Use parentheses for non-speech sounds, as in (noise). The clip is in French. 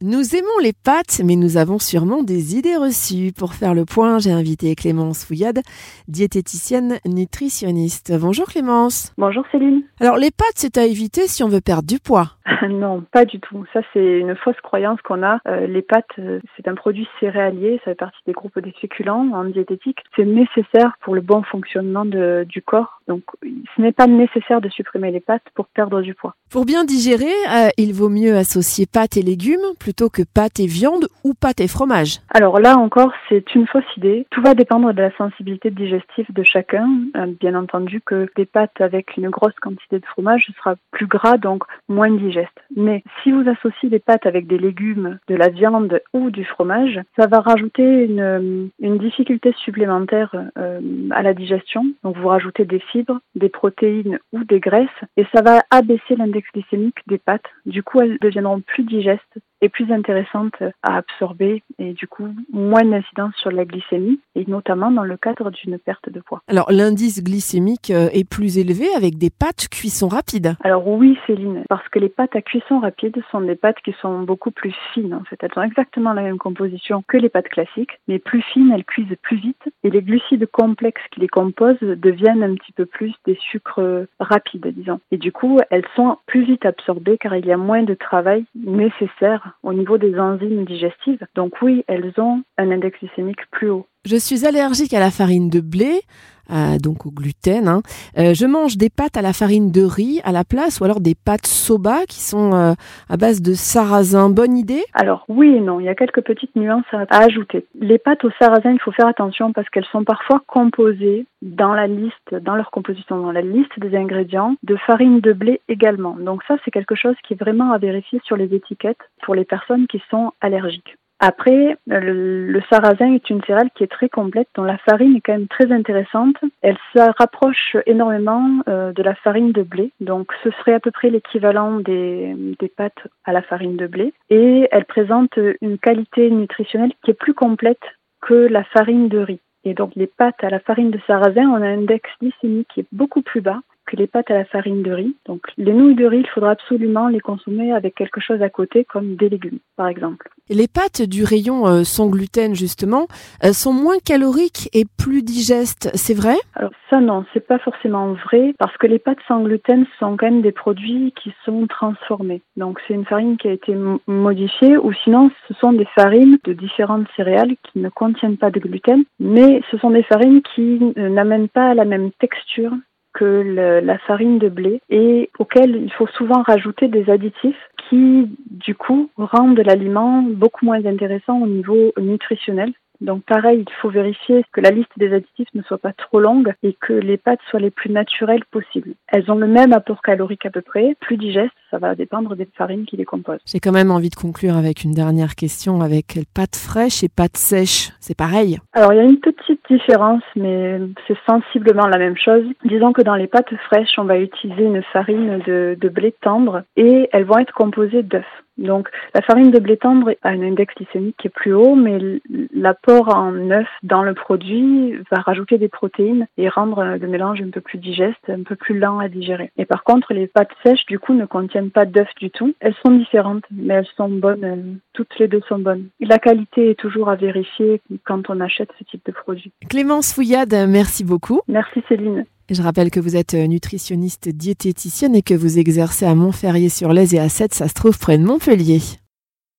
Nous aimons les pâtes, mais nous avons sûrement des idées reçues. Pour faire le point, j'ai invité Clémence Fouillade, diététicienne nutritionniste. Bonjour Clémence. Bonjour Céline. Alors les pâtes, c'est à éviter si on veut perdre du poids. (laughs) non, pas du tout. Ça, c'est une fausse croyance qu'on a. Euh, les pâtes, euh, c'est un produit céréalier, ça fait partie des groupes des féculents en diététique. C'est nécessaire pour le bon fonctionnement du corps. Donc, ce n'est pas nécessaire de supprimer les pâtes pour perdre du poids. Pour bien digérer, euh, il vaut mieux associer pâtes et légumes plutôt que pâtes et viande ou pâtes et fromage. Alors là encore, c'est une fausse idée. Tout va dépendre de la sensibilité digestive de chacun. bien entendu que des pâtes avec une grosse quantité de fromage sera plus gras, donc moins digeste. Mais si vous associez des pâtes avec des légumes, de la viande ou du fromage, ça va rajouter une, une difficulté supplémentaire euh, à la digestion. Donc vous rajoutez des fibres, des protéines ou des graisses et ça va abaisser l'index glycémique des pâtes. Du coup, elles deviendront plus digestes est plus intéressante à absorber et du coup moins d'incidence sur la glycémie et notamment dans le cadre d'une perte de poids. Alors l'indice glycémique euh, est plus élevé avec des pâtes cuisson rapide. Alors oui Céline, parce que les pâtes à cuisson rapide sont des pâtes qui sont beaucoup plus fines en fait. Elles ont exactement la même composition que les pâtes classiques, mais plus fines, elles cuisent plus vite et les glucides complexes qui les composent deviennent un petit peu plus des sucres rapides disons. Et du coup elles sont plus vite absorbées car il y a moins de travail nécessaire au niveau des enzymes digestives. Donc oui, elles ont un index glycémique plus haut. Je suis allergique à la farine de blé, euh, donc au gluten. Hein. Euh, je mange des pâtes à la farine de riz à la place ou alors des pâtes soba qui sont euh, à base de sarrasin. Bonne idée? Alors oui et non, il y a quelques petites nuances à, ajouter. Les pâtes au sarrasin, il faut faire attention parce qu'elles sont parfois composées dans la liste, dans leur composition, dans la liste des ingrédients, de farine de blé également. Donc ça, c'est quelque chose qui est vraiment à vérifier sur les étiquettes pour les personnes qui sont allergiques. Après, le, sarrasin est une céréale qui est très complète, dont la farine est quand même très intéressante. Elle se rapproche énormément euh, de la farine de blé, donc ce serait à peu près l'équivalent des, des pâtes à la farine de blé. Et elle présente une qualité nutritionnelle qui est plus complète que la farine de riz. Et donc les pâtes à la farine de sarrasin ont un index glycémique qui est beaucoup plus bas que les pâtes à la farine de riz. Donc les nouilles de riz, il faudra absolument les consommer avec quelque chose à côté, comme des légumes, par exemple. Les pâtes du rayon euh, sans gluten, justement, euh, sont moins caloriques et plus digestes, c'est vrai? Alors ça, non, c'est pas forcément vrai, parce que les pâtes sans gluten sont quand même des produits qui sont transformés. Donc c'est une farine qui a été modifiée, ou sinon ce sont des farines de différentes céréales qui ne contiennent pas de gluten, mais ce sont des farines qui euh, n'amènent pas la même texture la farine de blé et auquel il faut souvent rajouter des additifs qui, du coup, rendent l'aliment beaucoup moins intéressant au niveau nutritionnel donc pareil, il faut vérifier que la liste des additifs ne soit pas trop longue et que les pâtes soient les plus naturelles possibles. Elles ont le même apport calorique à peu près, plus digestes, ça va dépendre des farines qui les composent. J'ai quand même envie de conclure avec une dernière question avec pâtes fraîches et pâtes sèches. C'est pareil Alors il y a une petite différence, mais c'est sensiblement la même chose. Disons que dans les pâtes fraîches, on va utiliser une farine de, de blé tendre et elles vont être composées d'œufs. Donc la farine de blé tendre a un index glycémique qui est plus haut, mais l'apport en œuf dans le produit va rajouter des protéines et rendre le mélange un peu plus digeste, un peu plus lent à digérer. Et par contre, les pâtes sèches, du coup, ne contiennent pas d'œuf du tout. Elles sont différentes, mais elles sont bonnes. Toutes les deux sont bonnes. la qualité est toujours à vérifier quand on achète ce type de produit. Clémence Fouillade, merci beaucoup. Merci Céline. Je rappelle que vous êtes euh, nutritionniste diététicienne et que vous exercez à Montferrier-sur-Lez et à 7, ça se trouve près de Montpellier.